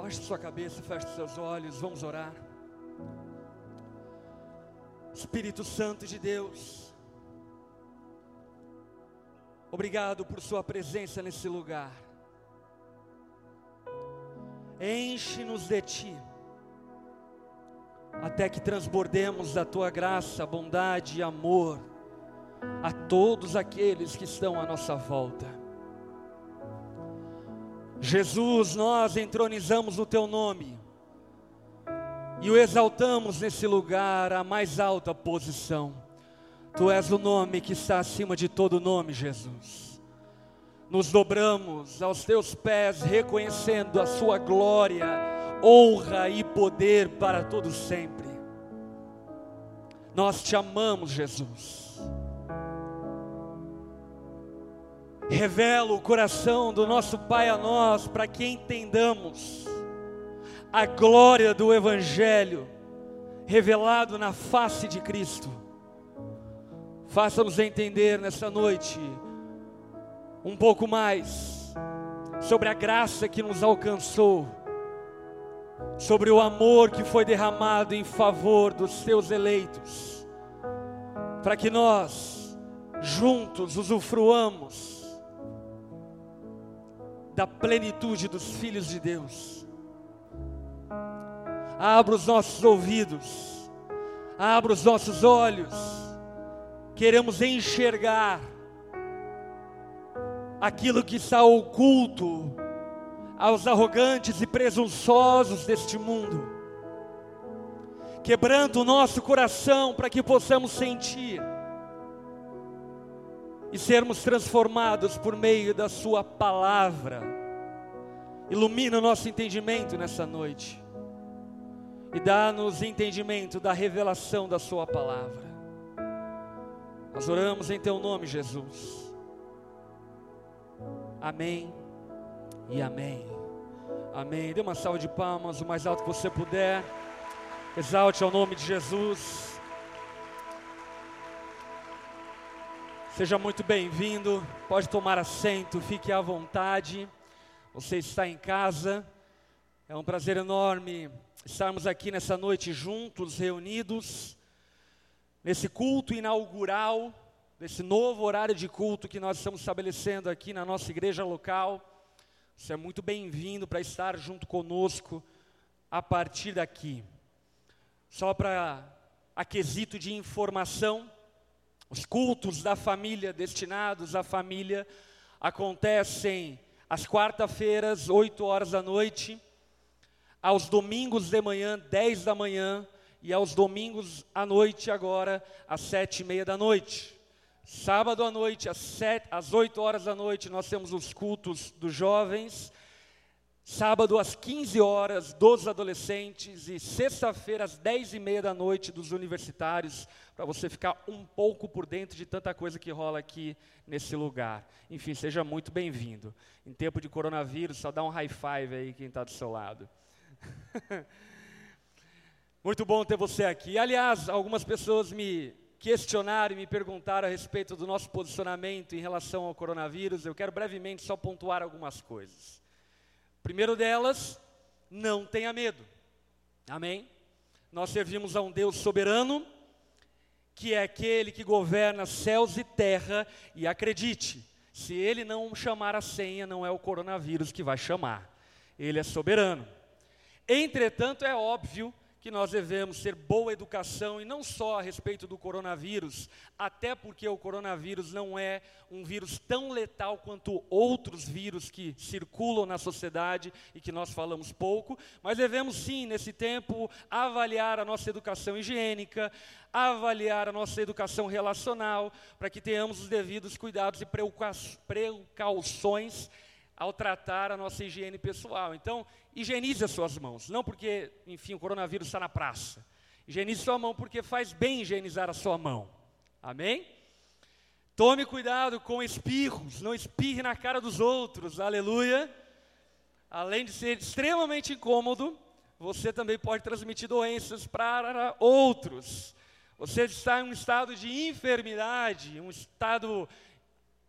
Baixe sua cabeça, feche seus olhos, vamos orar. Espírito Santo de Deus, obrigado por Sua presença nesse lugar. Enche-nos de Ti, até que transbordemos da Tua graça, bondade e amor a todos aqueles que estão à nossa volta. Jesus, nós entronizamos o teu nome e o exaltamos nesse lugar, a mais alta posição. Tu és o nome que está acima de todo nome, Jesus. Nos dobramos aos teus pés, reconhecendo a Sua glória, honra e poder para todos sempre. Nós te amamos, Jesus. Revela o coração do nosso Pai a nós, para que entendamos a glória do Evangelho revelado na face de Cristo. Faça-nos entender nessa noite um pouco mais sobre a graça que nos alcançou, sobre o amor que foi derramado em favor dos seus eleitos, para que nós juntos usufruamos da plenitude dos filhos de Deus. Abra os nossos ouvidos, abra os nossos olhos, queremos enxergar aquilo que está oculto aos arrogantes e presunçosos deste mundo, quebrando o nosso coração para que possamos sentir e sermos transformados por meio da Sua palavra. Ilumina o nosso entendimento nessa noite e dá-nos entendimento da revelação da Sua palavra. Nós oramos em Teu nome, Jesus. Amém e amém. Amém. Dê uma salva de palmas o mais alto que você puder. Exalte ao nome de Jesus. Seja muito bem-vindo, pode tomar assento, fique à vontade. Você está em casa, é um prazer enorme estarmos aqui nessa noite juntos, reunidos, nesse culto inaugural, nesse novo horário de culto que nós estamos estabelecendo aqui na nossa igreja local. Você é muito bem-vindo para estar junto conosco a partir daqui. Só para aquisito de informação, os cultos da família destinados à família acontecem às quarta-feiras, 8 horas da noite, aos domingos de manhã, 10 da manhã, e aos domingos à noite, agora, às sete e meia da noite. Sábado à noite, às, sete, às 8 horas da noite, nós temos os cultos dos jovens. Sábado às 15 horas dos adolescentes e sexta-feira às 10 e meia da noite dos universitários, para você ficar um pouco por dentro de tanta coisa que rola aqui nesse lugar. Enfim, seja muito bem-vindo. Em tempo de coronavírus, só dá um high five aí quem está do seu lado. muito bom ter você aqui. Aliás, algumas pessoas me questionaram e me perguntaram a respeito do nosso posicionamento em relação ao coronavírus. Eu quero brevemente só pontuar algumas coisas. Primeiro delas, não tenha medo. Amém? Nós servimos a um Deus soberano, que é aquele que governa céus e terra, e acredite, se ele não chamar a senha, não é o coronavírus que vai chamar. Ele é soberano. Entretanto, é óbvio que nós devemos ter boa educação e não só a respeito do coronavírus, até porque o coronavírus não é um vírus tão letal quanto outros vírus que circulam na sociedade e que nós falamos pouco, mas devemos sim, nesse tempo, avaliar a nossa educação higiênica, avaliar a nossa educação relacional, para que tenhamos os devidos cuidados e precauções ao tratar a nossa higiene pessoal. Então, higienize as suas mãos, não porque, enfim, o coronavírus está na praça. Higienize sua mão porque faz bem higienizar a sua mão. Amém? Tome cuidado com espirros, não espirre na cara dos outros, aleluia. Além de ser extremamente incômodo, você também pode transmitir doenças para outros. Você está em um estado de enfermidade, um estado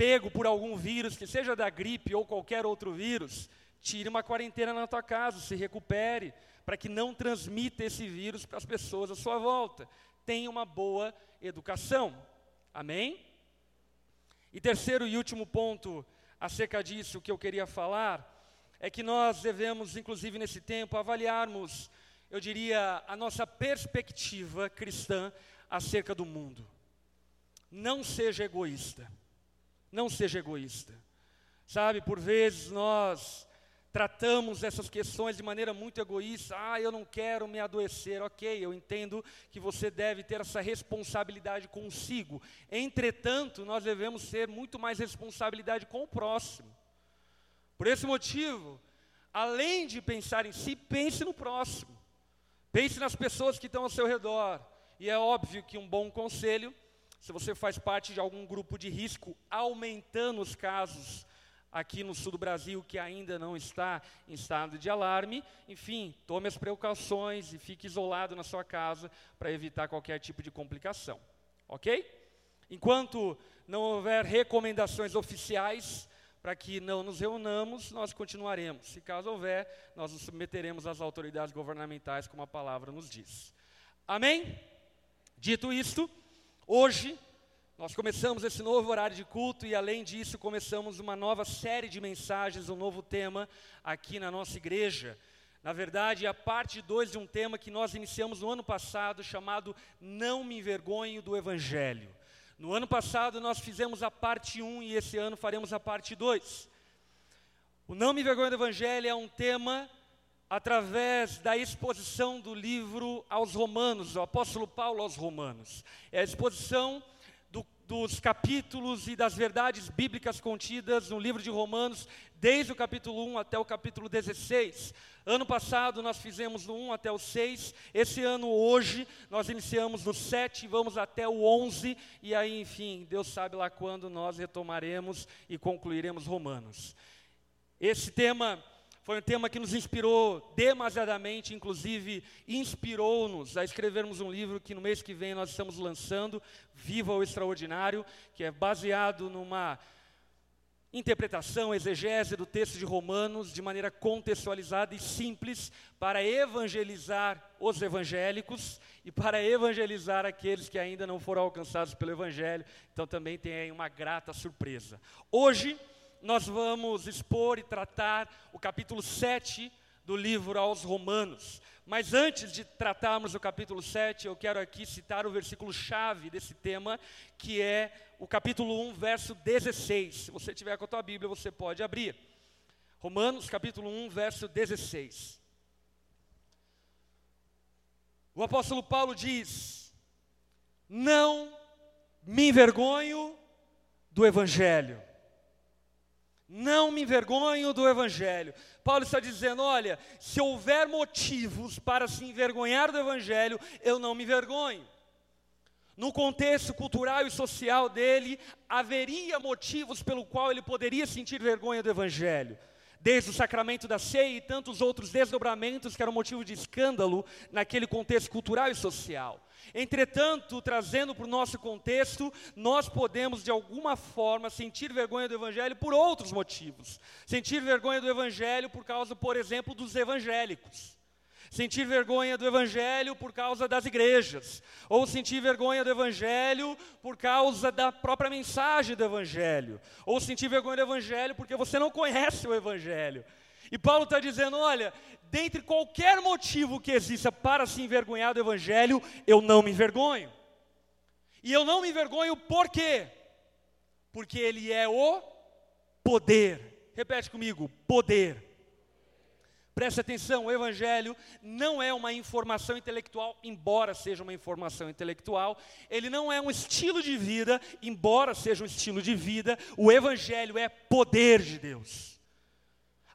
pego por algum vírus, que seja da gripe ou qualquer outro vírus, tire uma quarentena na tua casa, se recupere, para que não transmita esse vírus para as pessoas à sua volta. Tenha uma boa educação. Amém? E terceiro e último ponto acerca disso que eu queria falar é que nós devemos, inclusive nesse tempo, avaliarmos, eu diria, a nossa perspectiva cristã acerca do mundo. Não seja egoísta. Não seja egoísta. Sabe, por vezes nós tratamos essas questões de maneira muito egoísta. Ah, eu não quero me adoecer. Ok, eu entendo que você deve ter essa responsabilidade consigo. Entretanto, nós devemos ter muito mais responsabilidade com o próximo. Por esse motivo, além de pensar em si, pense no próximo. Pense nas pessoas que estão ao seu redor. E é óbvio que um bom conselho, se você faz parte de algum grupo de risco, aumentando os casos aqui no sul do Brasil que ainda não está em estado de alarme, enfim, tome as precauções e fique isolado na sua casa para evitar qualquer tipo de complicação. Ok? Enquanto não houver recomendações oficiais para que não nos reunamos, nós continuaremos. Se caso houver, nós nos submeteremos às autoridades governamentais, como a palavra nos diz. Amém? Dito isto, hoje nós começamos esse novo horário de culto e, além disso, começamos uma nova série de mensagens, um novo tema aqui na nossa igreja. Na verdade, é a parte 2 de um tema que nós iniciamos no ano passado, chamado Não Me Envergonho do Evangelho. No ano passado, nós fizemos a parte 1 um, e esse ano faremos a parte 2. O Não Me Envergonho do Evangelho é um tema através da exposição do livro aos Romanos, o apóstolo Paulo aos Romanos. É a exposição dos capítulos e das verdades bíblicas contidas no livro de Romanos, desde o capítulo 1 até o capítulo 16. Ano passado nós fizemos do 1 até o 6, esse ano, hoje, nós iniciamos no 7 e vamos até o 11, e aí, enfim, Deus sabe lá quando nós retomaremos e concluiremos Romanos. Esse tema foi um tema que nos inspirou demasiadamente, inclusive inspirou-nos a escrevermos um livro que no mês que vem nós estamos lançando, Viva o Extraordinário, que é baseado numa interpretação, exegese do texto de Romanos de maneira contextualizada e simples para evangelizar os evangélicos e para evangelizar aqueles que ainda não foram alcançados pelo evangelho. Então também tem aí uma grata surpresa. Hoje nós vamos expor e tratar o capítulo 7 do livro aos Romanos. Mas antes de tratarmos o capítulo 7, eu quero aqui citar o versículo chave desse tema, que é o capítulo 1, verso 16. Se você tiver com a tua Bíblia, você pode abrir. Romanos, capítulo 1, verso 16. O apóstolo Paulo diz: Não me envergonho do evangelho não me envergonho do Evangelho. Paulo está dizendo: olha, se houver motivos para se envergonhar do Evangelho, eu não me envergonho. No contexto cultural e social dele, haveria motivos pelo qual ele poderia sentir vergonha do Evangelho. Desde o sacramento da ceia e tantos outros desdobramentos que eram motivo de escândalo naquele contexto cultural e social. Entretanto, trazendo para o nosso contexto, nós podemos de alguma forma sentir vergonha do Evangelho por outros motivos. Sentir vergonha do Evangelho por causa, por exemplo, dos evangélicos. Sentir vergonha do Evangelho por causa das igrejas. Ou sentir vergonha do Evangelho por causa da própria mensagem do Evangelho. Ou sentir vergonha do Evangelho porque você não conhece o Evangelho. E Paulo está dizendo: olha, dentre qualquer motivo que exista para se envergonhar do Evangelho, eu não me envergonho. E eu não me envergonho por quê? Porque Ele é o poder. Repete comigo: poder. Preste atenção, o Evangelho não é uma informação intelectual, embora seja uma informação intelectual, ele não é um estilo de vida, embora seja um estilo de vida, o Evangelho é poder de Deus.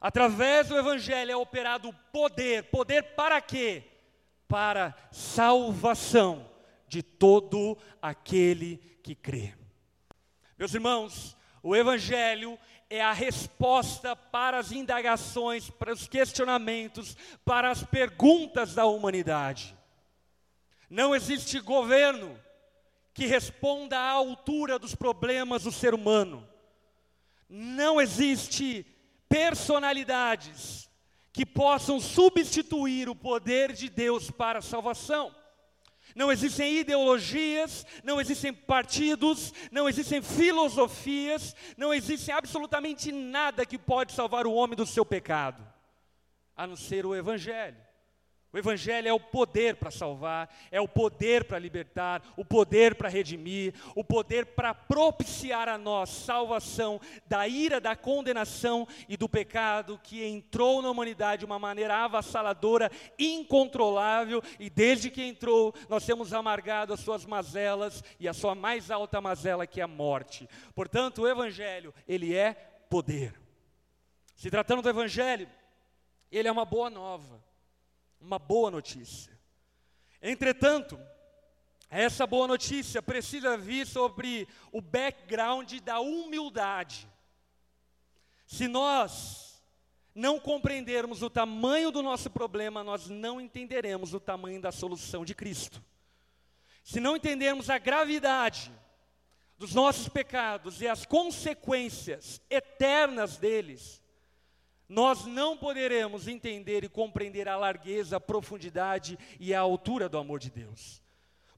Através do Evangelho é operado poder. Poder para quê? Para salvação de todo aquele que crê. Meus irmãos, o Evangelho é a resposta para as indagações, para os questionamentos, para as perguntas da humanidade. Não existe governo que responda à altura dos problemas do ser humano. Não existe personalidades que possam substituir o poder de Deus para a salvação. Não existem ideologias, não existem partidos, não existem filosofias, não existe absolutamente nada que pode salvar o homem do seu pecado, a não ser o Evangelho. O Evangelho é o poder para salvar, é o poder para libertar, o poder para redimir, o poder para propiciar a nós salvação da ira, da condenação e do pecado que entrou na humanidade de uma maneira avassaladora, incontrolável, e desde que entrou, nós temos amargado as suas mazelas e a sua mais alta mazela, que é a morte. Portanto, o Evangelho, ele é poder. Se tratando do Evangelho, ele é uma boa nova uma boa notícia. Entretanto, essa boa notícia precisa vir sobre o background da humildade. Se nós não compreendermos o tamanho do nosso problema, nós não entenderemos o tamanho da solução de Cristo. Se não entendermos a gravidade dos nossos pecados e as consequências eternas deles, nós não poderemos entender e compreender a largueza, a profundidade e a altura do amor de Deus.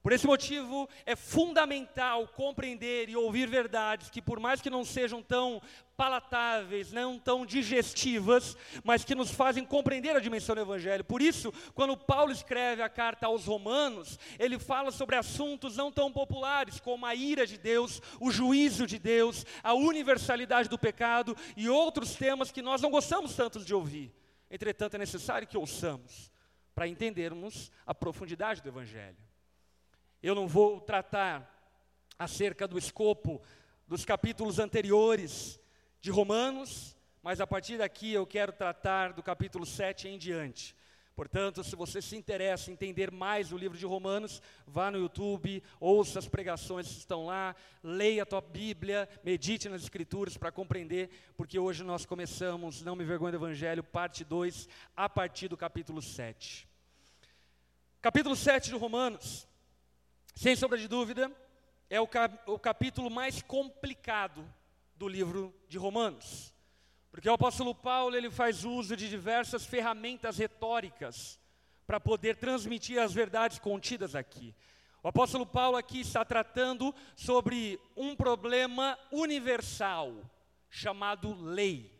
Por esse motivo, é fundamental compreender e ouvir verdades que, por mais que não sejam tão palatáveis, não tão digestivas, mas que nos fazem compreender a dimensão do Evangelho. Por isso, quando Paulo escreve a carta aos Romanos, ele fala sobre assuntos não tão populares como a ira de Deus, o juízo de Deus, a universalidade do pecado e outros temas que nós não gostamos tanto de ouvir. Entretanto, é necessário que ouçamos para entendermos a profundidade do Evangelho. Eu não vou tratar acerca do escopo dos capítulos anteriores de Romanos, mas a partir daqui eu quero tratar do capítulo 7 em diante. Portanto, se você se interessa em entender mais o livro de Romanos, vá no YouTube, ouça as pregações que estão lá, leia a tua Bíblia, medite nas Escrituras para compreender, porque hoje nós começamos Não Me Vergonha do Evangelho, parte 2, a partir do capítulo 7. Capítulo 7 de Romanos sem sombra de dúvida, é o, cap o capítulo mais complicado do livro de Romanos. Porque o apóstolo Paulo ele faz uso de diversas ferramentas retóricas para poder transmitir as verdades contidas aqui. O apóstolo Paulo aqui está tratando sobre um problema universal chamado lei.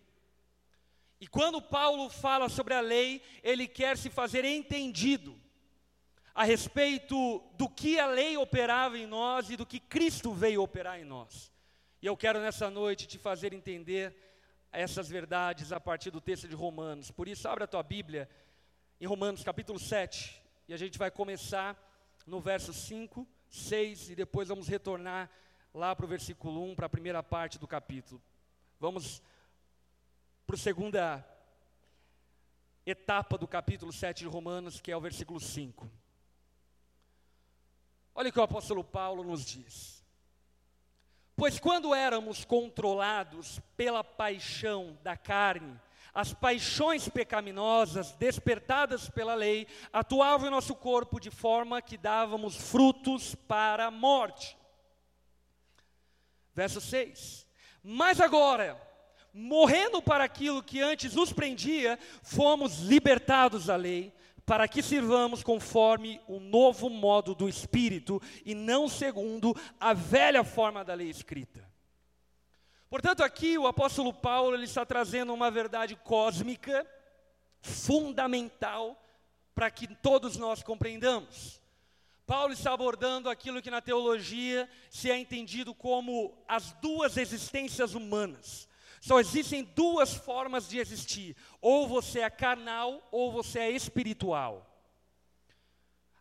E quando Paulo fala sobre a lei, ele quer se fazer entendido a respeito do que a lei operava em nós e do que Cristo veio operar em nós. E eu quero nessa noite te fazer entender essas verdades a partir do texto de Romanos. Por isso, abra a tua Bíblia em Romanos capítulo 7, e a gente vai começar no verso 5, 6 e depois vamos retornar lá para o versículo 1, para a primeira parte do capítulo. Vamos para a segunda etapa do capítulo 7 de Romanos, que é o versículo 5. Olha o que o apóstolo Paulo nos diz. Pois quando éramos controlados pela paixão da carne, as paixões pecaminosas despertadas pela lei atuavam em nosso corpo de forma que dávamos frutos para a morte. Verso 6. Mas agora, morrendo para aquilo que antes nos prendia, fomos libertados da lei para que sirvamos conforme o novo modo do Espírito e não segundo a velha forma da lei escrita. Portanto, aqui o apóstolo Paulo ele está trazendo uma verdade cósmica, fundamental, para que todos nós compreendamos. Paulo está abordando aquilo que na teologia se é entendido como as duas existências humanas. Só existem duas formas de existir: ou você é carnal ou você é espiritual.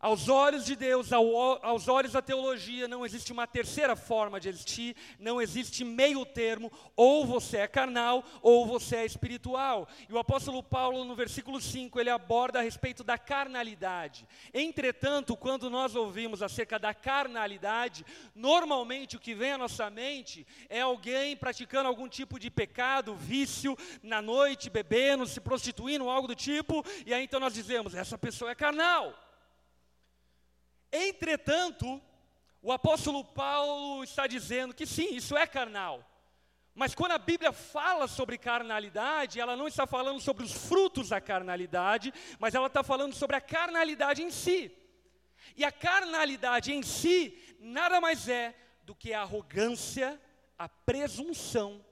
Aos olhos de Deus, aos olhos da teologia, não existe uma terceira forma de existir, não existe meio termo, ou você é carnal ou você é espiritual. E o apóstolo Paulo, no versículo 5, ele aborda a respeito da carnalidade. Entretanto, quando nós ouvimos acerca da carnalidade, normalmente o que vem à nossa mente é alguém praticando algum tipo de pecado, vício, na noite, bebendo, se prostituindo, algo do tipo, e aí então nós dizemos: essa pessoa é carnal. Entretanto, o apóstolo Paulo está dizendo que sim, isso é carnal, Mas quando a Bíblia fala sobre carnalidade, ela não está falando sobre os frutos da carnalidade, mas ela está falando sobre a carnalidade em si. E a carnalidade em si nada mais é do que a arrogância, a presunção,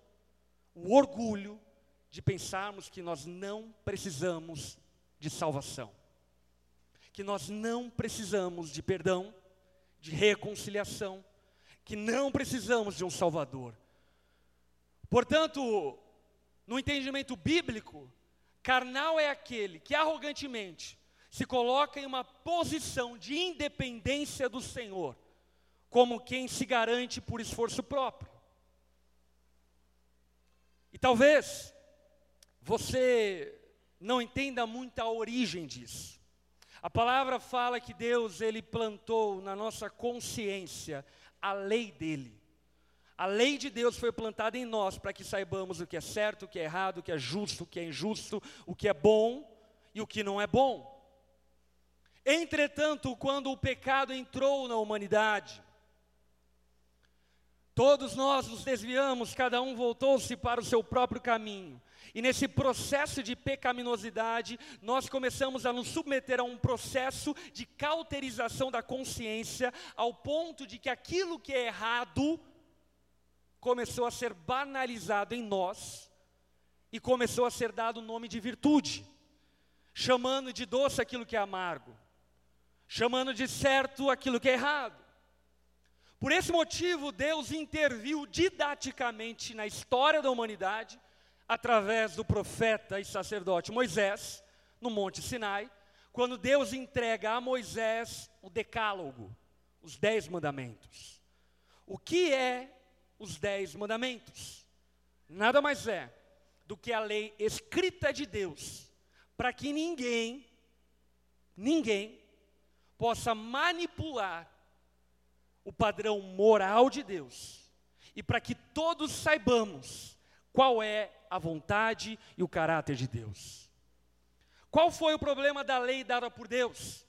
o orgulho de pensarmos que nós não precisamos de salvação, que nós não precisamos de perdão, de reconciliação, que não precisamos de um Salvador. Portanto, no entendimento bíblico, carnal é aquele que arrogantemente se coloca em uma posição de independência do Senhor, como quem se garante por esforço próprio. E talvez você não entenda muito a origem disso. A palavra fala que Deus ele plantou na nossa consciência a lei dele. A lei de Deus foi plantada em nós para que saibamos o que é certo, o que é errado, o que é justo, o que é injusto, o que é bom e o que não é bom. Entretanto, quando o pecado entrou na humanidade, todos nós nos desviamos, cada um voltou-se para o seu próprio caminho. E nesse processo de pecaminosidade, nós começamos a nos submeter a um processo de cauterização da consciência, ao ponto de que aquilo que é errado começou a ser banalizado em nós e começou a ser dado o nome de virtude, chamando de doce aquilo que é amargo, chamando de certo aquilo que é errado. Por esse motivo, Deus interviu didaticamente na história da humanidade, através do profeta e sacerdote Moisés, no Monte Sinai, quando Deus entrega a Moisés o Decálogo, os Dez Mandamentos. O que é os dez mandamentos. Nada mais é do que a lei escrita de Deus, para que ninguém, ninguém, possa manipular o padrão moral de Deus, e para que todos saibamos qual é a vontade e o caráter de Deus. Qual foi o problema da lei dada por Deus?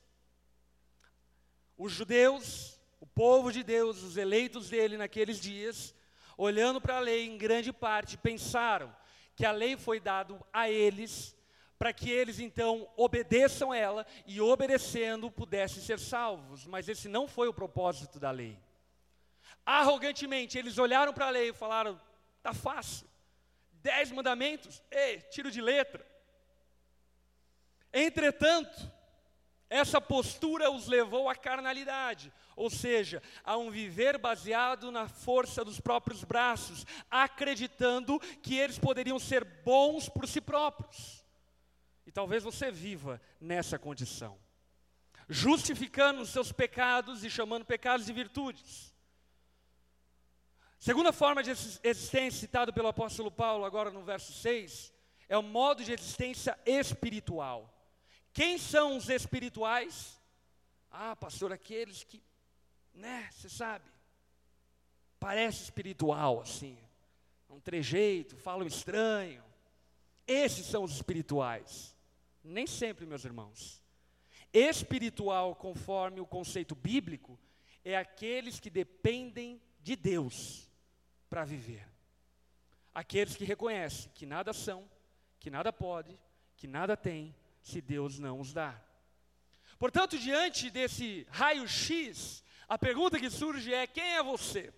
Os judeus, o povo de Deus, os eleitos dele naqueles dias, olhando para a lei, em grande parte, pensaram que a lei foi dada a eles para que eles então obedeçam ela e obedecendo pudessem ser salvos, mas esse não foi o propósito da lei. Arrogantemente eles olharam para a lei e falaram: tá fácil, dez mandamentos, ei, tiro de letra. Entretanto, essa postura os levou à carnalidade, ou seja, a um viver baseado na força dos próprios braços, acreditando que eles poderiam ser bons por si próprios. E talvez você viva nessa condição, justificando os seus pecados e chamando pecados de virtudes. Segunda forma de existência citada pelo apóstolo Paulo, agora no verso 6, é o modo de existência espiritual. Quem são os espirituais? Ah, pastor, aqueles que, né, você sabe, parece espiritual assim, um trejeito, falam estranho. Esses são os espirituais. Nem sempre, meus irmãos. Espiritual, conforme o conceito bíblico, é aqueles que dependem de Deus para viver. Aqueles que reconhecem que nada são, que nada pode, que nada tem, se Deus não os dá. Portanto, diante desse raio-x, a pergunta que surge é: quem é você?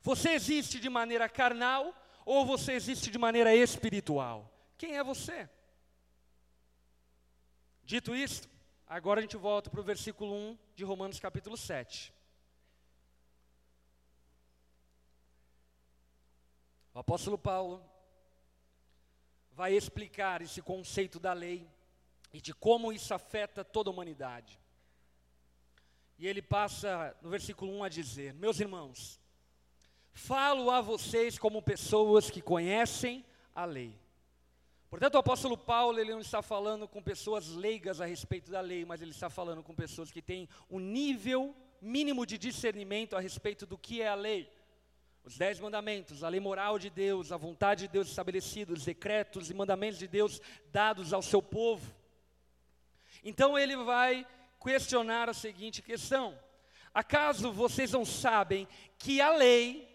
Você existe de maneira carnal ou você existe de maneira espiritual? Quem é você? Dito isto, agora a gente volta para o versículo 1 de Romanos capítulo 7. O apóstolo Paulo vai explicar esse conceito da lei e de como isso afeta toda a humanidade. E ele passa no versículo 1 a dizer: Meus irmãos, falo a vocês como pessoas que conhecem a lei. Portanto, o apóstolo Paulo, ele não está falando com pessoas leigas a respeito da lei, mas ele está falando com pessoas que têm um nível mínimo de discernimento a respeito do que é a lei os dez mandamentos, a lei moral de Deus, a vontade de Deus estabelecida, os decretos e mandamentos de Deus dados ao seu povo. Então ele vai questionar a seguinte questão: acaso vocês não sabem que a lei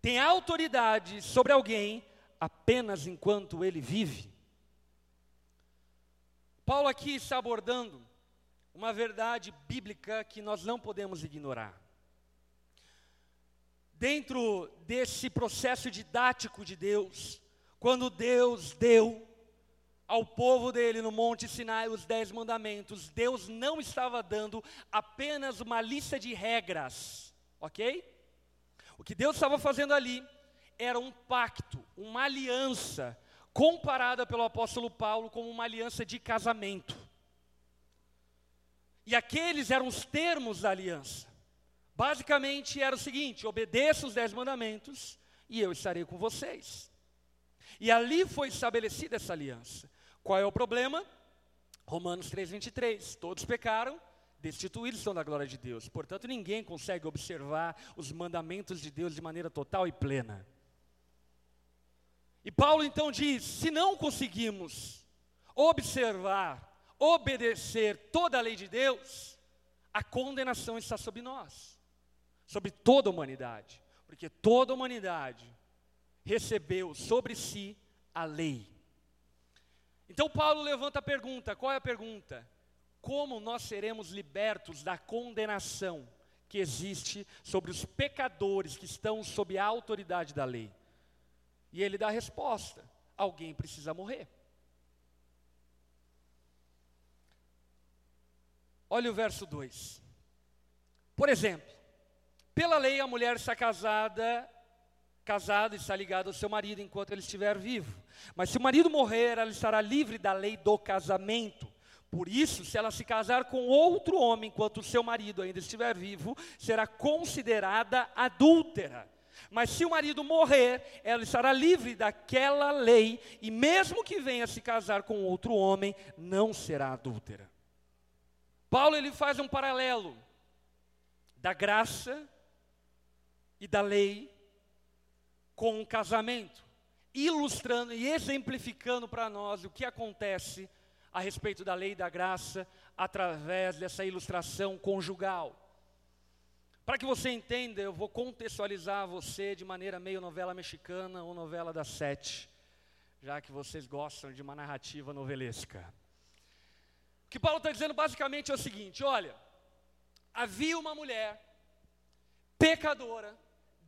tem autoridade sobre alguém apenas enquanto ele vive. Paulo aqui está abordando uma verdade bíblica que nós não podemos ignorar. Dentro desse processo didático de Deus, quando Deus deu ao povo dele no Monte Sinai os dez mandamentos, Deus não estava dando apenas uma lista de regras, ok? O que Deus estava fazendo ali era um pacto, uma aliança, comparada pelo apóstolo Paulo como uma aliança de casamento. E aqueles eram os termos da aliança. Basicamente era o seguinte: obedeça os dez mandamentos e eu estarei com vocês. E ali foi estabelecida essa aliança. Qual é o problema? Romanos 3,23. Todos pecaram, destituídos são da glória de Deus. Portanto, ninguém consegue observar os mandamentos de Deus de maneira total e plena. E Paulo então diz: se não conseguimos observar, obedecer toda a lei de Deus, a condenação está sobre nós, sobre toda a humanidade, porque toda a humanidade recebeu sobre si a lei. Então Paulo levanta a pergunta: qual é a pergunta? Como nós seremos libertos da condenação que existe sobre os pecadores que estão sob a autoridade da lei? E ele dá a resposta: alguém precisa morrer. Olha o verso 2. Por exemplo, pela lei a mulher está casada casada está ligada ao seu marido enquanto ele estiver vivo. Mas se o marido morrer, ela estará livre da lei do casamento. Por isso, se ela se casar com outro homem enquanto o seu marido ainda estiver vivo, será considerada adúltera. Mas se o marido morrer, ela estará livre daquela lei, e mesmo que venha se casar com outro homem, não será adúltera. Paulo ele faz um paralelo da graça e da lei com um casamento, ilustrando e exemplificando para nós o que acontece a respeito da lei e da graça através dessa ilustração conjugal. Para que você entenda, eu vou contextualizar você de maneira meio novela mexicana ou novela das sete, já que vocês gostam de uma narrativa novelesca. O que Paulo está dizendo basicamente é o seguinte: olha, havia uma mulher pecadora,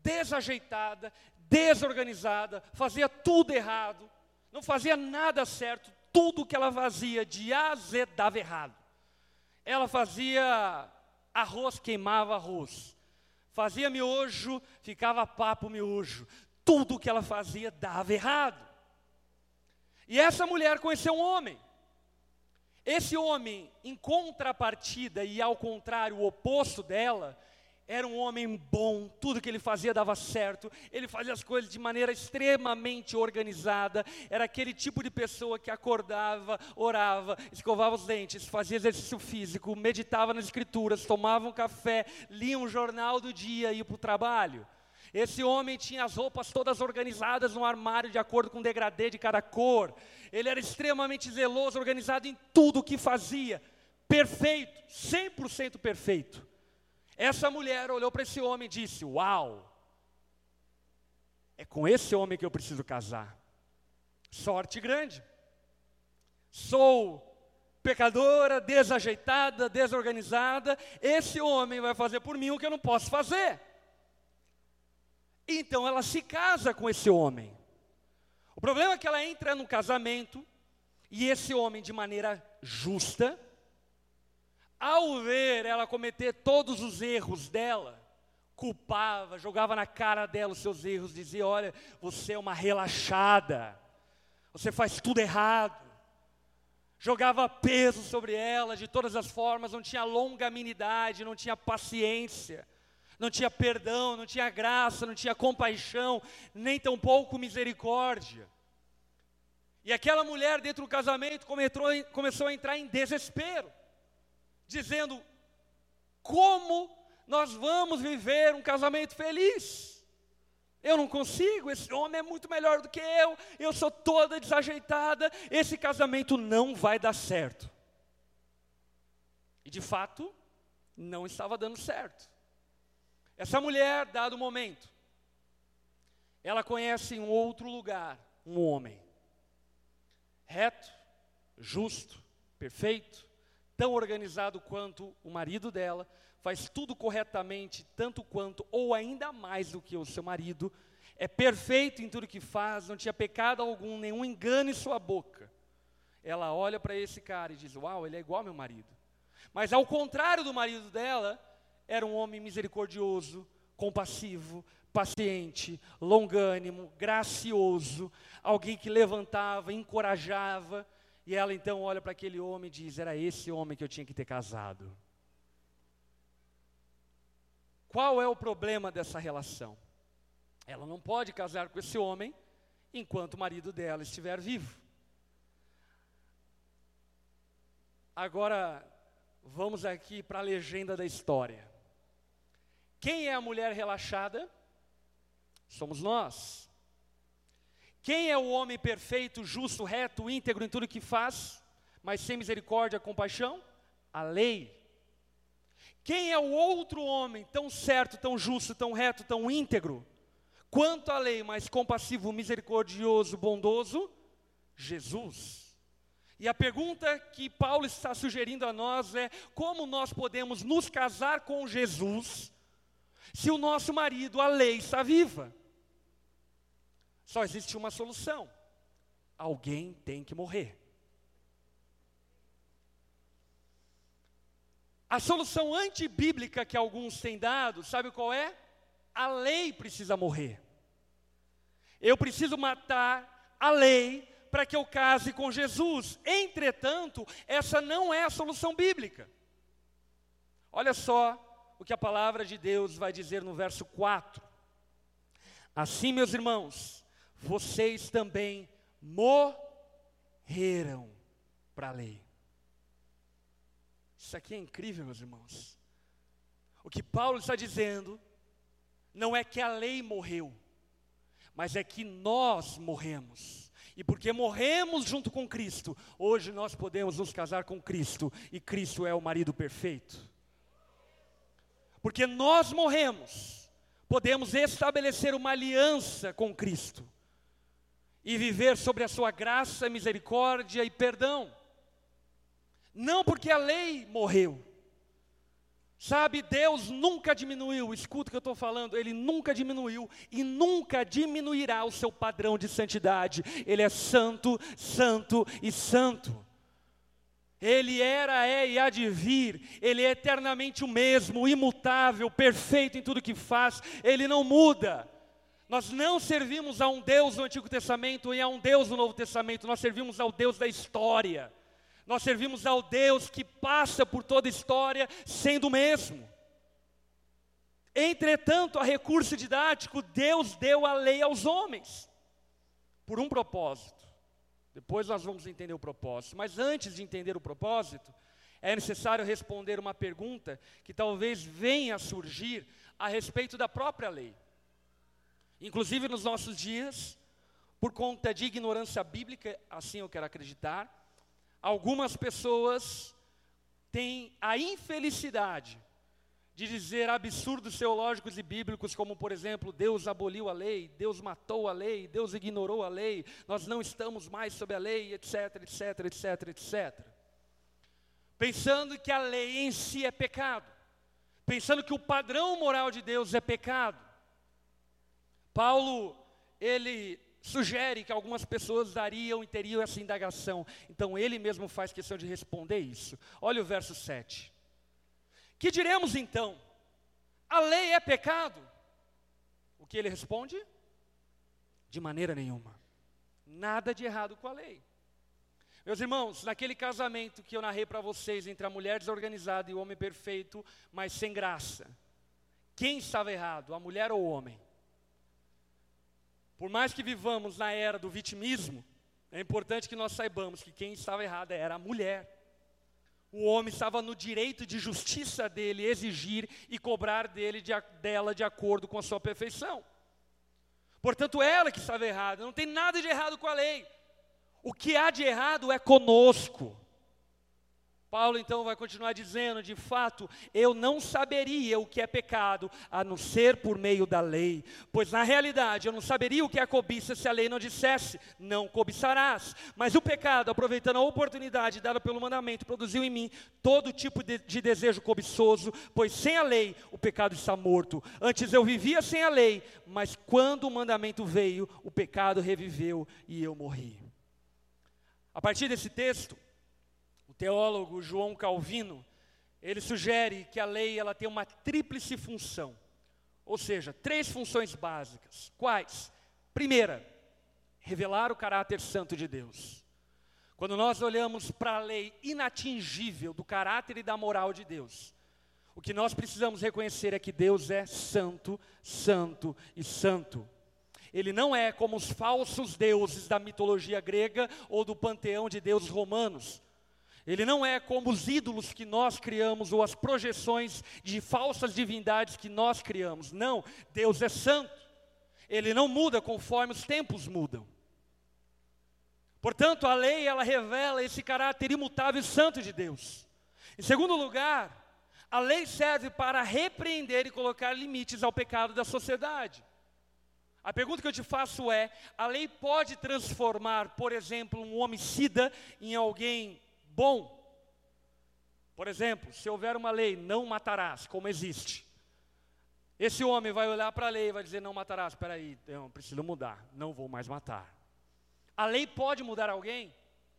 desajeitada, desorganizada, fazia tudo errado, não fazia nada certo, tudo que ela fazia de azedava errado. Ela fazia arroz, queimava arroz. Fazia miojo, ficava papo miojo. Tudo que ela fazia dava errado. E essa mulher conheceu um homem. Esse homem, em contrapartida e ao contrário, o oposto dela, era um homem bom, tudo que ele fazia dava certo, ele fazia as coisas de maneira extremamente organizada, era aquele tipo de pessoa que acordava, orava, escovava os dentes, fazia exercício físico, meditava nas escrituras, tomava um café, lia um jornal do dia e ia para o trabalho. Esse homem tinha as roupas todas organizadas no armário de acordo com o degradê de cada cor. Ele era extremamente zeloso, organizado em tudo o que fazia. Perfeito, 100% perfeito. Essa mulher olhou para esse homem e disse: Uau, é com esse homem que eu preciso casar. Sorte grande. Sou pecadora, desajeitada, desorganizada. Esse homem vai fazer por mim o que eu não posso fazer. Então ela se casa com esse homem. O problema é que ela entra no casamento e esse homem, de maneira justa, ao ver ela cometer todos os erros dela, culpava, jogava na cara dela os seus erros, dizia: Olha, você é uma relaxada, você faz tudo errado. Jogava peso sobre ela de todas as formas, não tinha longanimidade, não tinha paciência, não tinha perdão, não tinha graça, não tinha compaixão, nem tampouco misericórdia. E aquela mulher, dentro do casamento, começou a entrar em desespero dizendo: como nós vamos viver um casamento feliz? Eu não consigo, esse homem é muito melhor do que eu, eu sou toda desajeitada, esse casamento não vai dar certo. E de fato, não estava dando certo. Essa mulher, dado o momento, ela conhece em outro lugar um homem reto, justo, perfeito, tão organizado quanto o marido dela, faz tudo corretamente, tanto quanto ou ainda mais do que o seu marido, é perfeito em tudo que faz, não tinha pecado algum, nenhum engano em sua boca. Ela olha para esse cara e diz: Uau, ele é igual ao meu marido. Mas ao contrário do marido dela, era um homem misericordioso, compassivo, paciente, longânimo, gracioso, alguém que levantava, encorajava. E ela então olha para aquele homem e diz: Era esse homem que eu tinha que ter casado. Qual é o problema dessa relação? Ela não pode casar com esse homem enquanto o marido dela estiver vivo. Agora, vamos aqui para a legenda da história. Quem é a mulher relaxada? Somos nós. Quem é o homem perfeito, justo, reto, íntegro em tudo que faz, mas sem misericórdia, compaixão? A lei. Quem é o outro homem tão certo, tão justo, tão reto, tão íntegro? Quanto à lei, mas compassivo, misericordioso, bondoso? Jesus. E a pergunta que Paulo está sugerindo a nós é: como nós podemos nos casar com Jesus se o nosso marido, a lei, está viva? Só existe uma solução: alguém tem que morrer. A solução antibíblica que alguns têm dado, sabe qual é? A lei precisa morrer. Eu preciso matar a lei para que eu case com Jesus. Entretanto, essa não é a solução bíblica. Olha só o que a palavra de Deus vai dizer no verso 4. Assim, meus irmãos, vocês também morreram para a lei. Isso aqui é incrível, meus irmãos. O que Paulo está dizendo não é que a lei morreu, mas é que nós morremos. E porque morremos junto com Cristo, hoje nós podemos nos casar com Cristo, e Cristo é o marido perfeito. Porque nós morremos, podemos estabelecer uma aliança com Cristo e viver sobre a sua graça, misericórdia e perdão. Não porque a lei morreu, Sabe, Deus nunca diminuiu, escuta o que eu estou falando, Ele nunca diminuiu e nunca diminuirá o seu padrão de santidade. Ele é santo, santo e santo. Ele era, é e há de vir, Ele é eternamente o mesmo, imutável, perfeito em tudo que faz, Ele não muda. Nós não servimos a um Deus do Antigo Testamento e a um Deus do Novo Testamento, nós servimos ao Deus da história. Nós servimos ao Deus que passa por toda a história sendo o mesmo. Entretanto, a recurso didático, Deus deu a lei aos homens, por um propósito. Depois nós vamos entender o propósito. Mas antes de entender o propósito, é necessário responder uma pergunta que talvez venha a surgir a respeito da própria lei. Inclusive nos nossos dias, por conta de ignorância bíblica, assim eu quero acreditar, algumas pessoas têm a infelicidade de dizer absurdos teológicos e bíblicos, como por exemplo, Deus aboliu a lei, Deus matou a lei, Deus ignorou a lei, nós não estamos mais sob a lei, etc, etc, etc, etc. Pensando que a lei em si é pecado, pensando que o padrão moral de Deus é pecado. Paulo, ele sugere que algumas pessoas dariam e teriam essa indagação. Então ele mesmo faz questão de responder isso. Olha o verso 7. Que diremos então? A lei é pecado? O que ele responde? De maneira nenhuma. Nada de errado com a lei. Meus irmãos, naquele casamento que eu narrei para vocês entre a mulher desorganizada e o homem perfeito, mas sem graça, quem estava errado, a mulher ou o homem? Por mais que vivamos na era do vitimismo, é importante que nós saibamos que quem estava errado era a mulher. O homem estava no direito de justiça dele exigir e cobrar dele de, dela de acordo com a sua perfeição. Portanto, ela que estava errada, não tem nada de errado com a lei. O que há de errado é conosco. Paulo então vai continuar dizendo: de fato, eu não saberia o que é pecado, a não ser por meio da lei, pois na realidade eu não saberia o que é cobiça se a lei não dissesse, não cobiçarás. Mas o pecado, aproveitando a oportunidade dada pelo mandamento, produziu em mim todo tipo de, de desejo cobiçoso, pois sem a lei o pecado está morto. Antes eu vivia sem a lei, mas quando o mandamento veio, o pecado reviveu e eu morri. A partir desse texto, teólogo João Calvino, ele sugere que a lei ela tem uma tríplice função, ou seja, três funções básicas. Quais? Primeira, revelar o caráter santo de Deus. Quando nós olhamos para a lei inatingível do caráter e da moral de Deus, o que nós precisamos reconhecer é que Deus é santo, santo e santo. Ele não é como os falsos deuses da mitologia grega ou do panteão de deuses romanos. Ele não é como os ídolos que nós criamos ou as projeções de falsas divindades que nós criamos. Não, Deus é santo. Ele não muda conforme os tempos mudam. Portanto, a lei ela revela esse caráter imutável e santo de Deus. Em segundo lugar, a lei serve para repreender e colocar limites ao pecado da sociedade. A pergunta que eu te faço é: a lei pode transformar, por exemplo, um homicida em alguém bom. Por exemplo, se houver uma lei, não matarás, como existe. Esse homem vai olhar para a lei e vai dizer: Não matarás, espera aí, eu preciso mudar, não vou mais matar. A lei pode mudar alguém?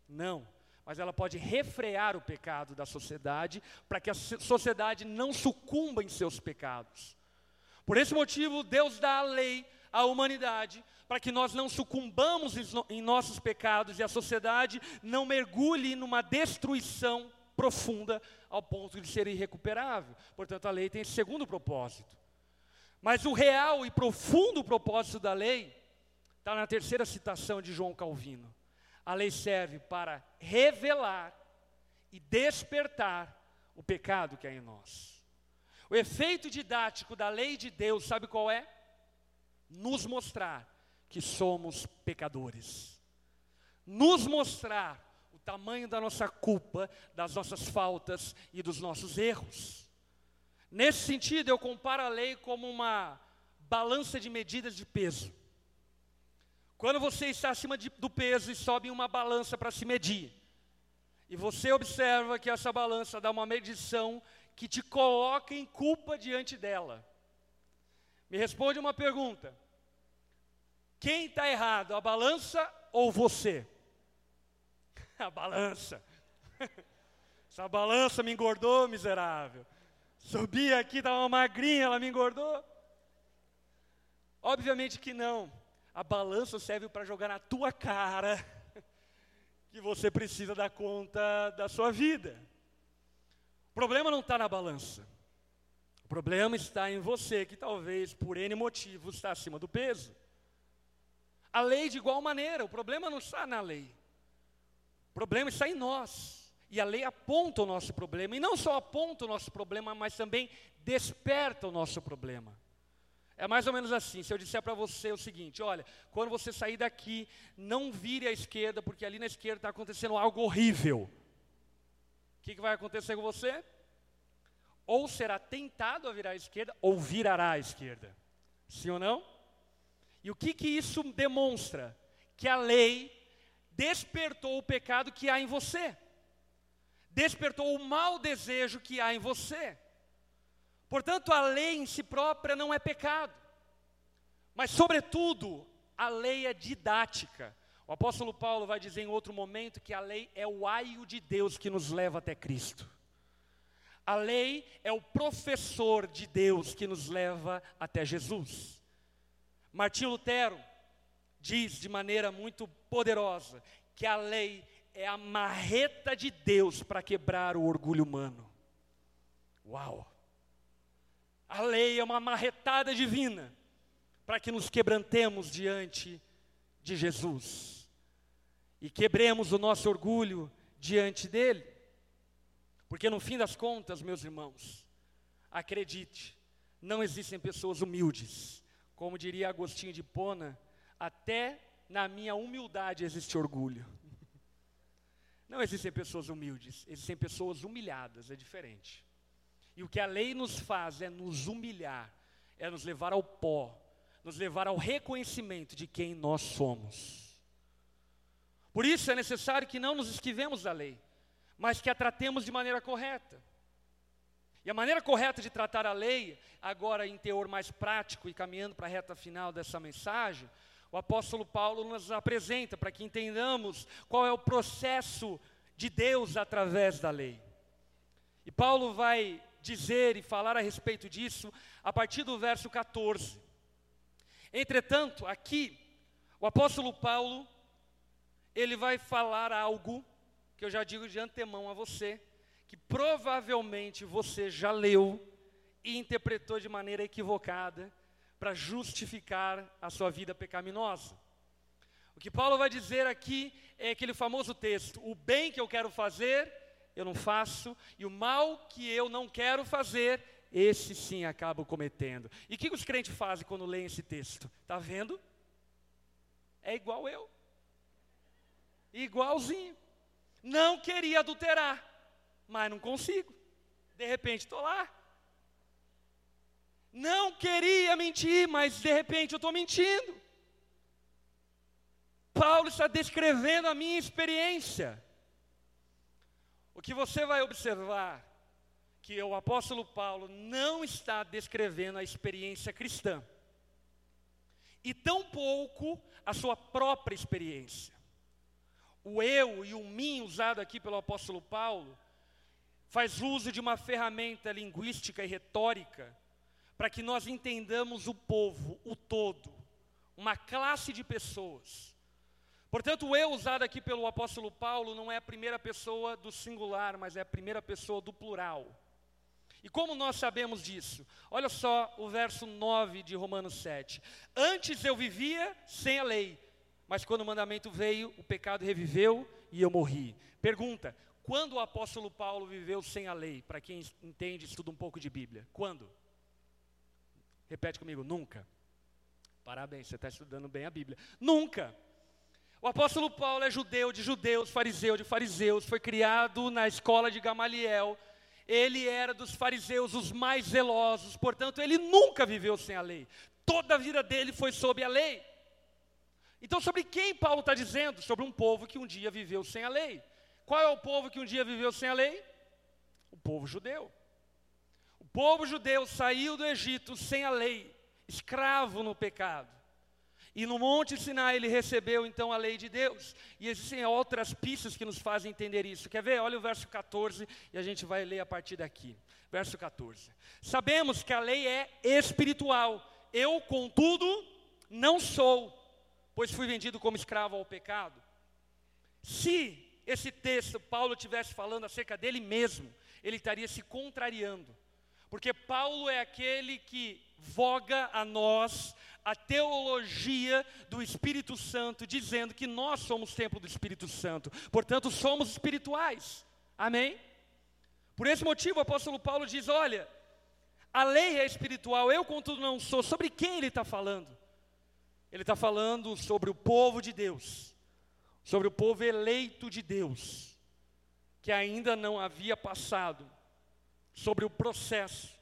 Não, mas ela pode refrear o pecado da sociedade, para que a sociedade não sucumba em seus pecados. Por esse motivo, Deus dá a lei à humanidade para que nós não sucumbamos em nossos pecados e a sociedade não mergulhe numa destruição profunda ao ponto de ser irrecuperável. Portanto, a lei tem esse segundo propósito. Mas o real e profundo propósito da lei está na terceira citação de João Calvino. A lei serve para revelar e despertar o pecado que há em nós. O efeito didático da lei de Deus, sabe qual é? Nos mostrar que somos pecadores. Nos mostrar o tamanho da nossa culpa, das nossas faltas e dos nossos erros. Nesse sentido, eu comparo a lei como uma balança de medidas de peso. Quando você está acima de, do peso e sobe uma balança para se medir, e você observa que essa balança dá uma medição que te coloca em culpa diante dela. Me responde uma pergunta: quem está errado, a balança ou você? A balança. Essa balança me engordou, miserável. Subi aqui, estava uma magrinha, ela me engordou. Obviamente que não. A balança serve para jogar na tua cara que você precisa dar conta da sua vida. O problema não está na balança. O problema está em você, que talvez por N motivos está acima do peso. A lei de igual maneira, o problema não está na lei. O problema está em nós. E a lei aponta o nosso problema, e não só aponta o nosso problema, mas também desperta o nosso problema. É mais ou menos assim, se eu disser para você o seguinte, olha, quando você sair daqui, não vire à esquerda, porque ali na esquerda está acontecendo algo horrível. O que, que vai acontecer com você? Ou será tentado a virar à esquerda, ou virará à esquerda. Sim ou não? E o que, que isso demonstra? Que a lei despertou o pecado que há em você, despertou o mau desejo que há em você. Portanto, a lei em si própria não é pecado, mas, sobretudo, a lei é didática. O apóstolo Paulo vai dizer em outro momento que a lei é o aio de Deus que nos leva até Cristo. A lei é o professor de Deus que nos leva até Jesus. Martinho Lutero diz de maneira muito poderosa que a lei é a marreta de Deus para quebrar o orgulho humano. Uau! A lei é uma marretada divina para que nos quebrantemos diante de Jesus e quebremos o nosso orgulho diante dele. Porque no fim das contas, meus irmãos, acredite, não existem pessoas humildes, como diria Agostinho de Pona, até na minha humildade existe orgulho. Não existem pessoas humildes, existem pessoas humilhadas, é diferente. E o que a lei nos faz é nos humilhar, é nos levar ao pó, nos levar ao reconhecimento de quem nós somos. Por isso é necessário que não nos esquivemos da lei, mas que a tratemos de maneira correta. E a maneira correta de tratar a lei, agora em teor mais prático e caminhando para a reta final dessa mensagem, o apóstolo Paulo nos apresenta para que entendamos qual é o processo de Deus através da lei. E Paulo vai dizer e falar a respeito disso a partir do verso 14. Entretanto, aqui, o apóstolo Paulo, ele vai falar algo que eu já digo de antemão a você, que provavelmente você já leu e interpretou de maneira equivocada para justificar a sua vida pecaminosa. O que Paulo vai dizer aqui é aquele famoso texto: o bem que eu quero fazer, eu não faço, e o mal que eu não quero fazer, esse sim acabo cometendo. E o que os crentes fazem quando leem esse texto? Está vendo? É igual eu. Igualzinho. Não queria adulterar mas não consigo. De repente estou lá. Não queria mentir, mas de repente eu estou mentindo. Paulo está descrevendo a minha experiência. O que você vai observar que o apóstolo Paulo não está descrevendo a experiência cristã, e tampouco a sua própria experiência. O eu e o mim usado aqui pelo apóstolo Paulo faz uso de uma ferramenta linguística e retórica para que nós entendamos o povo, o todo, uma classe de pessoas. Portanto, o eu usado aqui pelo apóstolo Paulo não é a primeira pessoa do singular, mas é a primeira pessoa do plural. E como nós sabemos disso? Olha só o verso 9 de Romanos 7. Antes eu vivia sem a lei, mas quando o mandamento veio, o pecado reviveu e eu morri. Pergunta: quando o apóstolo Paulo viveu sem a lei? Para quem entende, estuda um pouco de Bíblia. Quando? Repete comigo, nunca. Parabéns, você está estudando bem a Bíblia. Nunca. O apóstolo Paulo é judeu de judeus, fariseu de fariseus, foi criado na escola de Gamaliel. Ele era dos fariseus os mais zelosos, portanto, ele nunca viveu sem a lei. Toda a vida dele foi sob a lei. Então, sobre quem Paulo está dizendo? Sobre um povo que um dia viveu sem a lei. Qual é o povo que um dia viveu sem a lei? O povo judeu. O povo judeu saiu do Egito sem a lei, escravo no pecado. E no Monte Sinai ele recebeu então a lei de Deus. E existem outras pistas que nos fazem entender isso. Quer ver? Olha o verso 14 e a gente vai ler a partir daqui. Verso 14. Sabemos que a lei é espiritual. Eu, contudo, não sou, pois fui vendido como escravo ao pecado. Se esse texto Paulo estivesse falando acerca dele mesmo, ele estaria se contrariando. Porque Paulo é aquele que voga a nós a teologia do Espírito Santo, dizendo que nós somos templo do Espírito Santo, portanto, somos espirituais. Amém? Por esse motivo, o apóstolo Paulo diz: Olha, a lei é espiritual, eu, contudo, não sou. Sobre quem ele está falando? Ele está falando sobre o povo de Deus sobre o povo eleito de Deus, que ainda não havia passado sobre o processo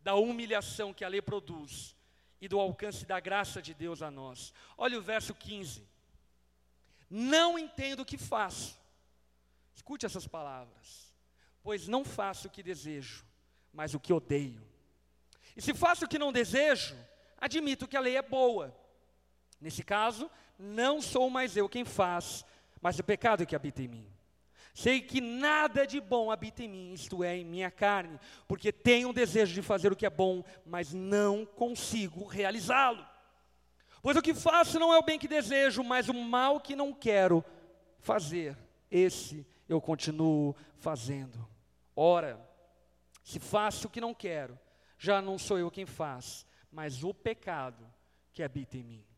da humilhação que a lei produz e do alcance da graça de Deus a nós. Olha o verso 15. Não entendo o que faço. Escute essas palavras. Pois não faço o que desejo, mas o que odeio. E se faço o que não desejo, admito que a lei é boa. Nesse caso, não sou mais eu quem faz, mas o pecado que habita em mim. Sei que nada de bom habita em mim, isto é, em minha carne, porque tenho um desejo de fazer o que é bom, mas não consigo realizá-lo. Pois o que faço não é o bem que desejo, mas o mal que não quero fazer, esse eu continuo fazendo. Ora, se faço o que não quero, já não sou eu quem faz, mas o pecado que habita em mim.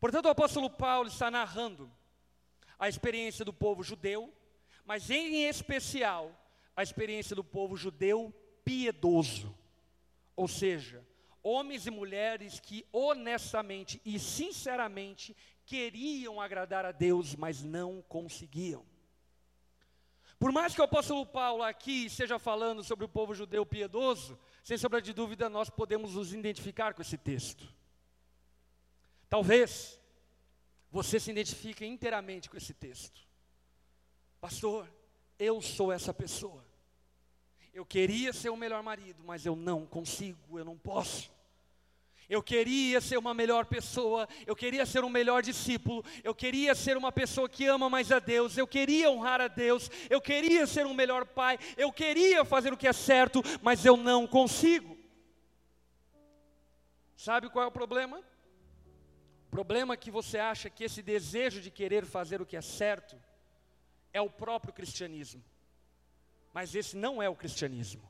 Portanto, o apóstolo Paulo está narrando a experiência do povo judeu, mas em especial a experiência do povo judeu piedoso. Ou seja, homens e mulheres que honestamente e sinceramente queriam agradar a Deus, mas não conseguiam. Por mais que o apóstolo Paulo aqui esteja falando sobre o povo judeu piedoso, sem sombra de dúvida nós podemos nos identificar com esse texto. Talvez você se identifique inteiramente com esse texto. Pastor, eu sou essa pessoa. Eu queria ser o melhor marido, mas eu não consigo, eu não posso. Eu queria ser uma melhor pessoa, eu queria ser um melhor discípulo, eu queria ser uma pessoa que ama mais a Deus, eu queria honrar a Deus, eu queria ser um melhor pai, eu queria fazer o que é certo, mas eu não consigo. Sabe qual é o problema? Problema que você acha que esse desejo de querer fazer o que é certo é o próprio cristianismo. Mas esse não é o cristianismo.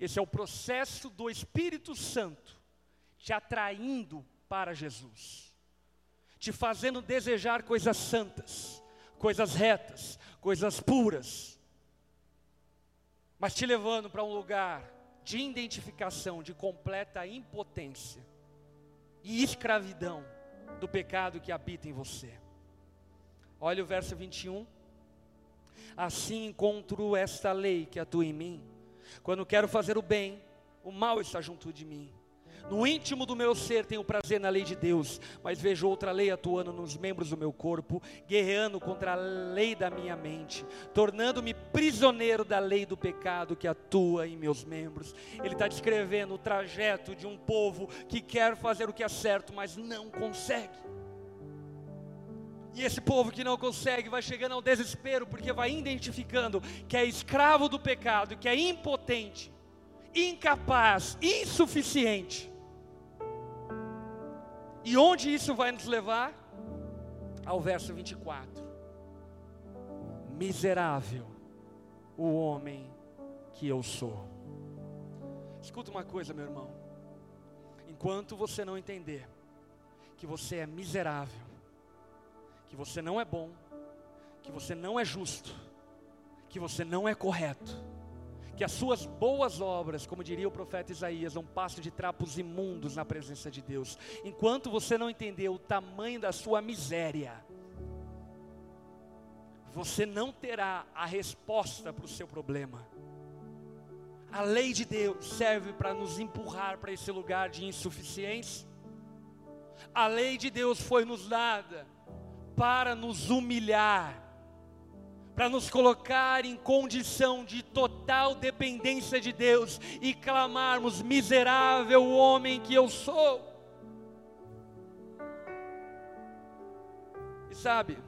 Esse é o processo do Espírito Santo te atraindo para Jesus, te fazendo desejar coisas santas, coisas retas, coisas puras, mas te levando para um lugar de identificação, de completa impotência e escravidão do pecado que habita em você. Olha o verso 21. Assim encontro esta lei que atua em mim. Quando quero fazer o bem, o mal está junto de mim. No íntimo do meu ser tenho prazer na lei de Deus, mas vejo outra lei atuando nos membros do meu corpo, guerreando contra a lei da minha mente, tornando-me prisioneiro da lei do pecado que atua em meus membros. Ele está descrevendo o trajeto de um povo que quer fazer o que é certo, mas não consegue. E esse povo que não consegue vai chegando ao desespero, porque vai identificando que é escravo do pecado, que é impotente, incapaz, insuficiente. E onde isso vai nos levar? Ao verso 24: Miserável o homem que eu sou. Escuta uma coisa, meu irmão. Enquanto você não entender que você é miserável, que você não é bom, que você não é justo, que você não é correto, que as suas boas obras, como diria o profeta Isaías, são passo de trapos imundos na presença de Deus. Enquanto você não entender o tamanho da sua miséria, você não terá a resposta para o seu problema. A lei de Deus serve para nos empurrar para esse lugar de insuficiência. A lei de Deus foi nos dada para nos humilhar para nos colocar em condição de total dependência de Deus e clamarmos: miserável homem que eu sou. E sabe,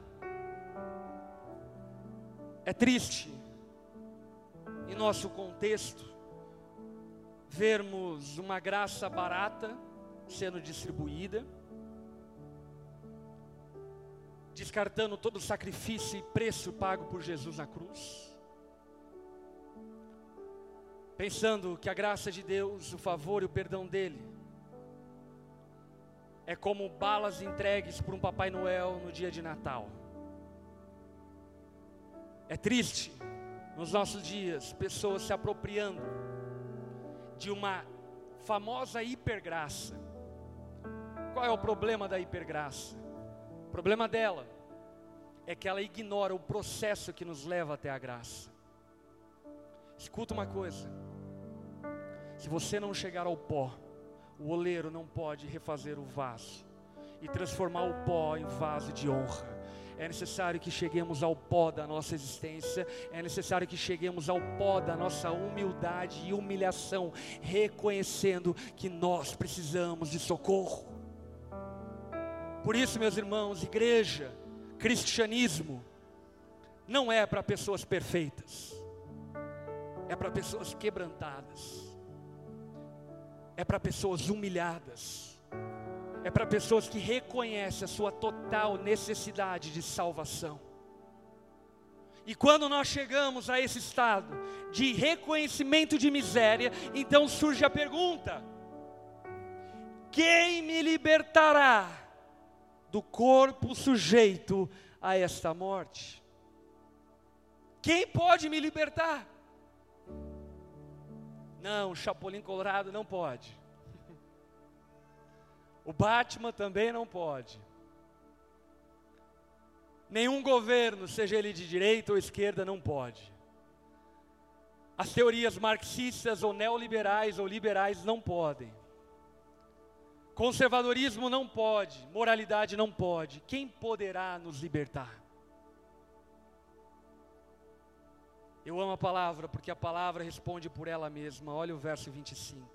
é triste, em nosso contexto, vermos uma graça barata sendo distribuída, descartando todo o sacrifício e preço pago por Jesus na cruz, pensando que a graça de Deus, o favor e o perdão dele, é como balas entregues por um Papai Noel no dia de Natal. É triste, nos nossos dias, pessoas se apropriando de uma famosa hipergraça. Qual é o problema da hipergraça? O problema dela é que ela ignora o processo que nos leva até a graça. Escuta uma coisa: se você não chegar ao pó, o oleiro não pode refazer o vaso e transformar o pó em vaso de honra. É necessário que cheguemos ao pó da nossa existência, é necessário que cheguemos ao pó da nossa humildade e humilhação, reconhecendo que nós precisamos de socorro. Por isso, meus irmãos, igreja, cristianismo, não é para pessoas perfeitas, é para pessoas quebrantadas, é para pessoas humilhadas, é para pessoas que reconhecem a sua total necessidade de salvação. E quando nós chegamos a esse estado de reconhecimento de miséria, então surge a pergunta: quem me libertará do corpo sujeito a esta morte. Quem pode me libertar? Não, o Chapolin Colorado não pode. O Batman também não pode. Nenhum governo, seja ele de direita ou esquerda, não pode. As teorias marxistas ou neoliberais ou liberais não podem. Conservadorismo não pode, moralidade não pode. Quem poderá nos libertar? Eu amo a palavra porque a palavra responde por ela mesma. Olha o verso 25.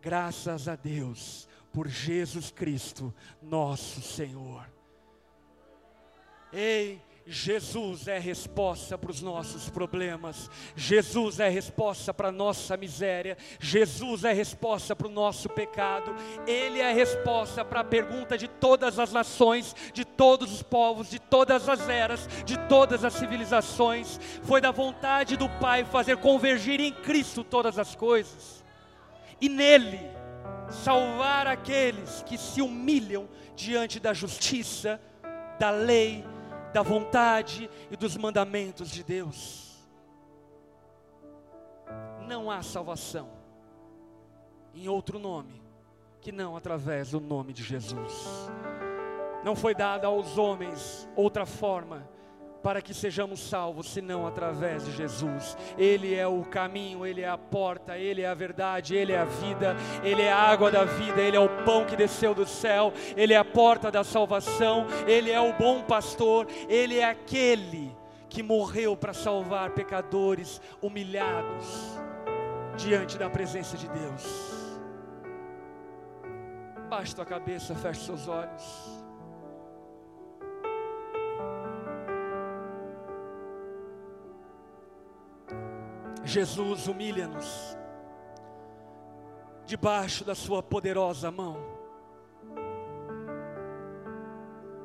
Graças a Deus por Jesus Cristo, nosso Senhor. Ei, Jesus é resposta para os nossos problemas, Jesus é resposta para a nossa miséria, Jesus é resposta para o nosso pecado, Ele é a resposta para a pergunta de todas as nações, de todos os povos, de todas as eras, de todas as civilizações. Foi da vontade do Pai fazer convergir em Cristo todas as coisas, e nele salvar aqueles que se humilham diante da justiça, da lei, da vontade e dos mandamentos de Deus. Não há salvação em outro nome que não através do nome de Jesus. Não foi dada aos homens outra forma para que sejamos salvos, senão através de Jesus. Ele é o caminho, Ele é a porta, Ele é a verdade, Ele é a vida, Ele é a água da vida, Ele é o pão que desceu do céu, Ele é a porta da salvação, Ele é o bom pastor, Ele é aquele que morreu para salvar pecadores humilhados diante da presença de Deus. Baixe tua cabeça, feche seus olhos. Jesus humilha-nos debaixo da Sua poderosa mão.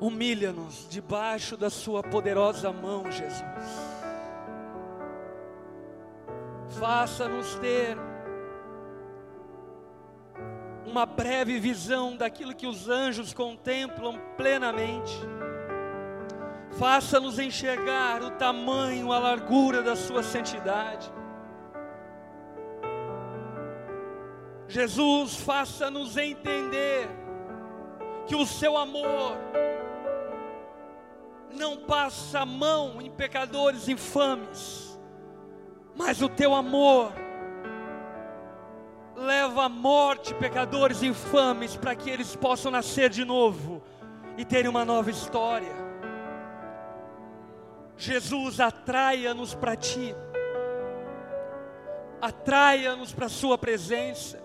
Humilha-nos debaixo da Sua poderosa mão, Jesus. Faça-nos ter uma breve visão daquilo que os anjos contemplam plenamente. Faça-nos enxergar o tamanho, a largura da Sua santidade. Jesus, faça-nos entender que o seu amor não passa a mão em pecadores infames, mas o teu amor leva à morte pecadores infames para que eles possam nascer de novo e terem uma nova história. Jesus, atraia-nos para ti, atraia-nos para a Sua presença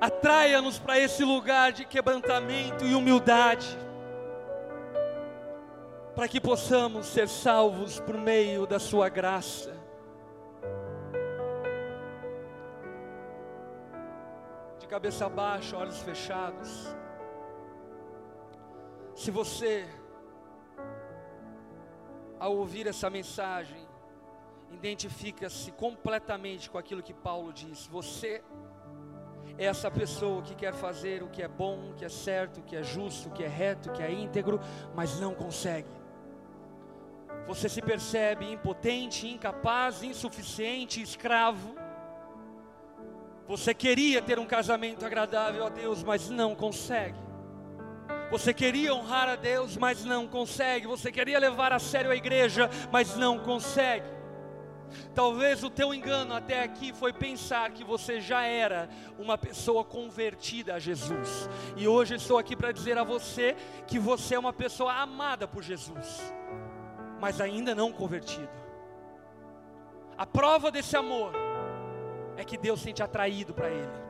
atraia-nos para esse lugar de quebrantamento e humildade, para que possamos ser salvos por meio da Sua graça. De cabeça baixa, olhos fechados. Se você, ao ouvir essa mensagem, identifica-se completamente com aquilo que Paulo diz, você essa pessoa que quer fazer o que é bom, o que é certo, o que é justo, o que é reto, o que é íntegro, mas não consegue. Você se percebe impotente, incapaz, insuficiente, escravo. Você queria ter um casamento agradável a Deus, mas não consegue. Você queria honrar a Deus, mas não consegue. Você queria levar a sério a igreja, mas não consegue. Talvez o teu engano até aqui foi pensar que você já era uma pessoa convertida a Jesus. E hoje estou aqui para dizer a você que você é uma pessoa amada por Jesus, mas ainda não convertido. A prova desse amor é que Deus tem te atraído para Ele.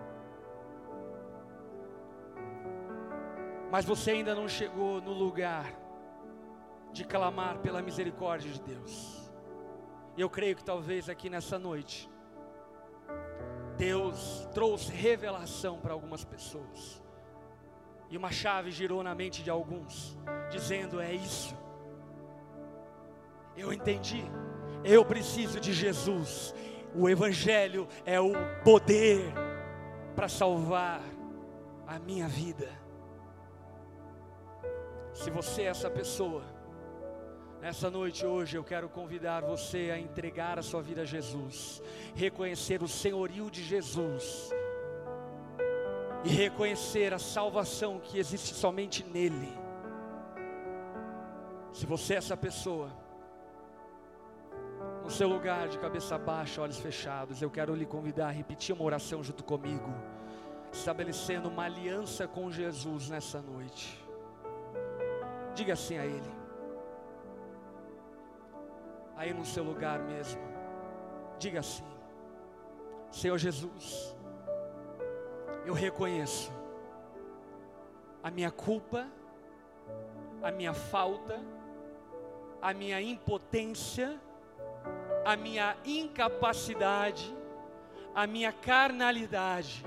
Mas você ainda não chegou no lugar de clamar pela misericórdia de Deus. E eu creio que talvez aqui nessa noite, Deus trouxe revelação para algumas pessoas. E uma chave girou na mente de alguns, dizendo: É isso. Eu entendi. Eu preciso de Jesus. O Evangelho é o poder para salvar a minha vida. Se você é essa pessoa, Nessa noite hoje eu quero convidar você a entregar a sua vida a Jesus, reconhecer o senhorio de Jesus e reconhecer a salvação que existe somente nele. Se você é essa pessoa, no seu lugar de cabeça baixa, olhos fechados, eu quero lhe convidar a repetir uma oração junto comigo, estabelecendo uma aliança com Jesus nessa noite. Diga assim a Ele, aí no seu lugar mesmo, diga assim: Senhor Jesus, eu reconheço a minha culpa, a minha falta, a minha impotência, a minha incapacidade, a minha carnalidade.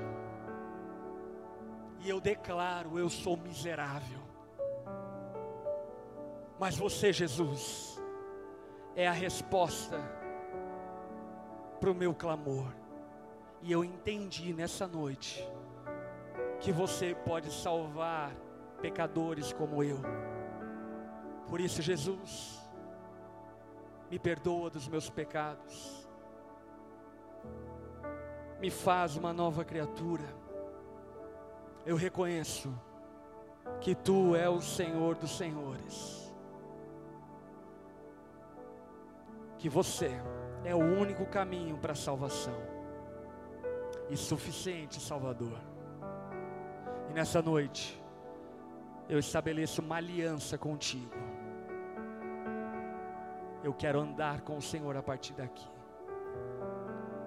E eu declaro: eu sou miserável. Mas você, Jesus, é a resposta para o meu clamor. E eu entendi nessa noite que você pode salvar pecadores como eu. Por isso, Jesus, me perdoa dos meus pecados, me faz uma nova criatura. Eu reconheço que Tu é o Senhor dos Senhores, que você é o único caminho para a salvação e suficiente Salvador. E nessa noite, eu estabeleço uma aliança contigo eu quero andar com o Senhor a partir daqui.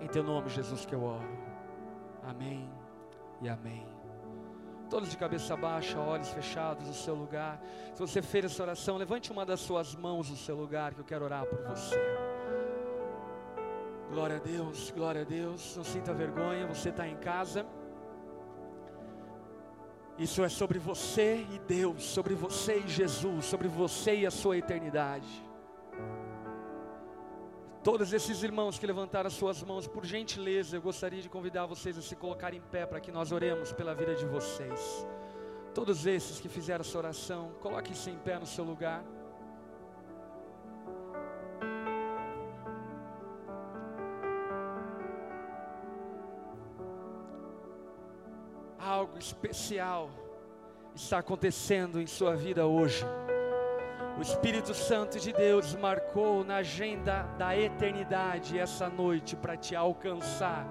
Em teu nome, Jesus, que eu oro. Amém e amém. Todos de cabeça baixa, olhos fechados no seu lugar. Se você fez essa oração, levante uma das suas mãos no seu lugar, que eu quero orar por você. Glória a Deus, glória a Deus. Não sinta vergonha, você está em casa. Isso é sobre você e Deus, sobre você e Jesus, sobre você e a sua eternidade. Todos esses irmãos que levantaram as suas mãos, por gentileza, eu gostaria de convidar vocês a se colocar em pé para que nós oremos pela vida de vocês. Todos esses que fizeram essa oração, coloquem-se em pé no seu lugar. Algo especial está acontecendo em sua vida hoje. O Espírito Santo de Deus marcou na agenda da eternidade essa noite para te alcançar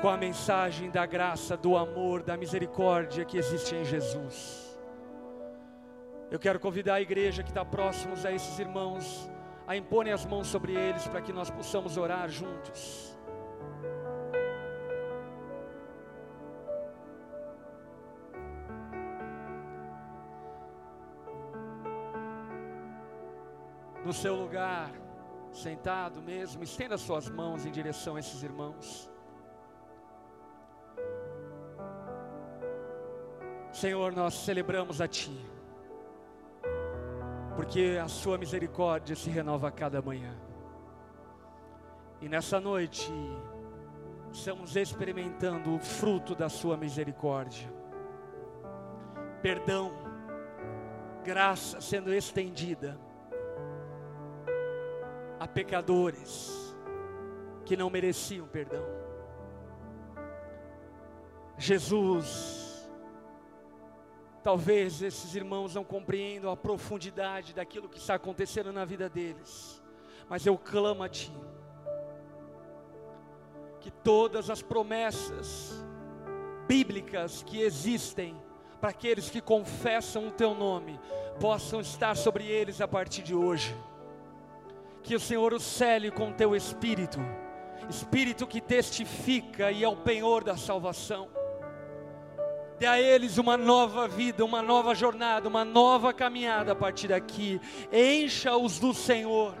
com a mensagem da graça, do amor, da misericórdia que existe em Jesus. Eu quero convidar a igreja que está próximos a esses irmãos a imporem as mãos sobre eles para que nós possamos orar juntos. No seu lugar, sentado mesmo, estenda suas mãos em direção a esses irmãos. Senhor, nós celebramos a Ti, porque a Sua misericórdia se renova a cada manhã. E nessa noite, estamos experimentando o fruto da Sua misericórdia. Perdão, graça sendo estendida a pecadores que não mereciam perdão. Jesus, talvez esses irmãos não compreendam a profundidade daquilo que está acontecendo na vida deles, mas eu clamo a Ti, que todas as promessas bíblicas que existem para aqueles que confessam o Teu nome possam estar sobre eles a partir de hoje que o Senhor o cele com teu espírito, espírito que testifica e é o penhor da salvação. Dê a eles uma nova vida, uma nova jornada, uma nova caminhada a partir daqui. Encha-os do Senhor,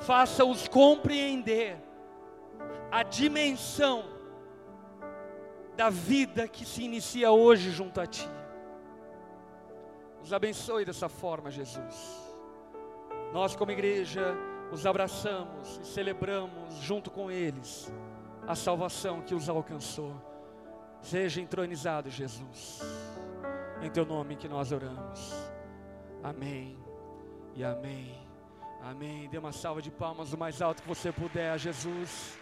faça-os compreender a dimensão da vida que se inicia hoje junto a Ti. Nos abençoe dessa forma, Jesus. Nós, como igreja, os abraçamos e celebramos junto com eles a salvação que os alcançou. Seja entronizado, Jesus. Em teu nome que nós oramos. Amém. E amém. Amém. Dê uma salva de palmas o mais alto que você puder a Jesus.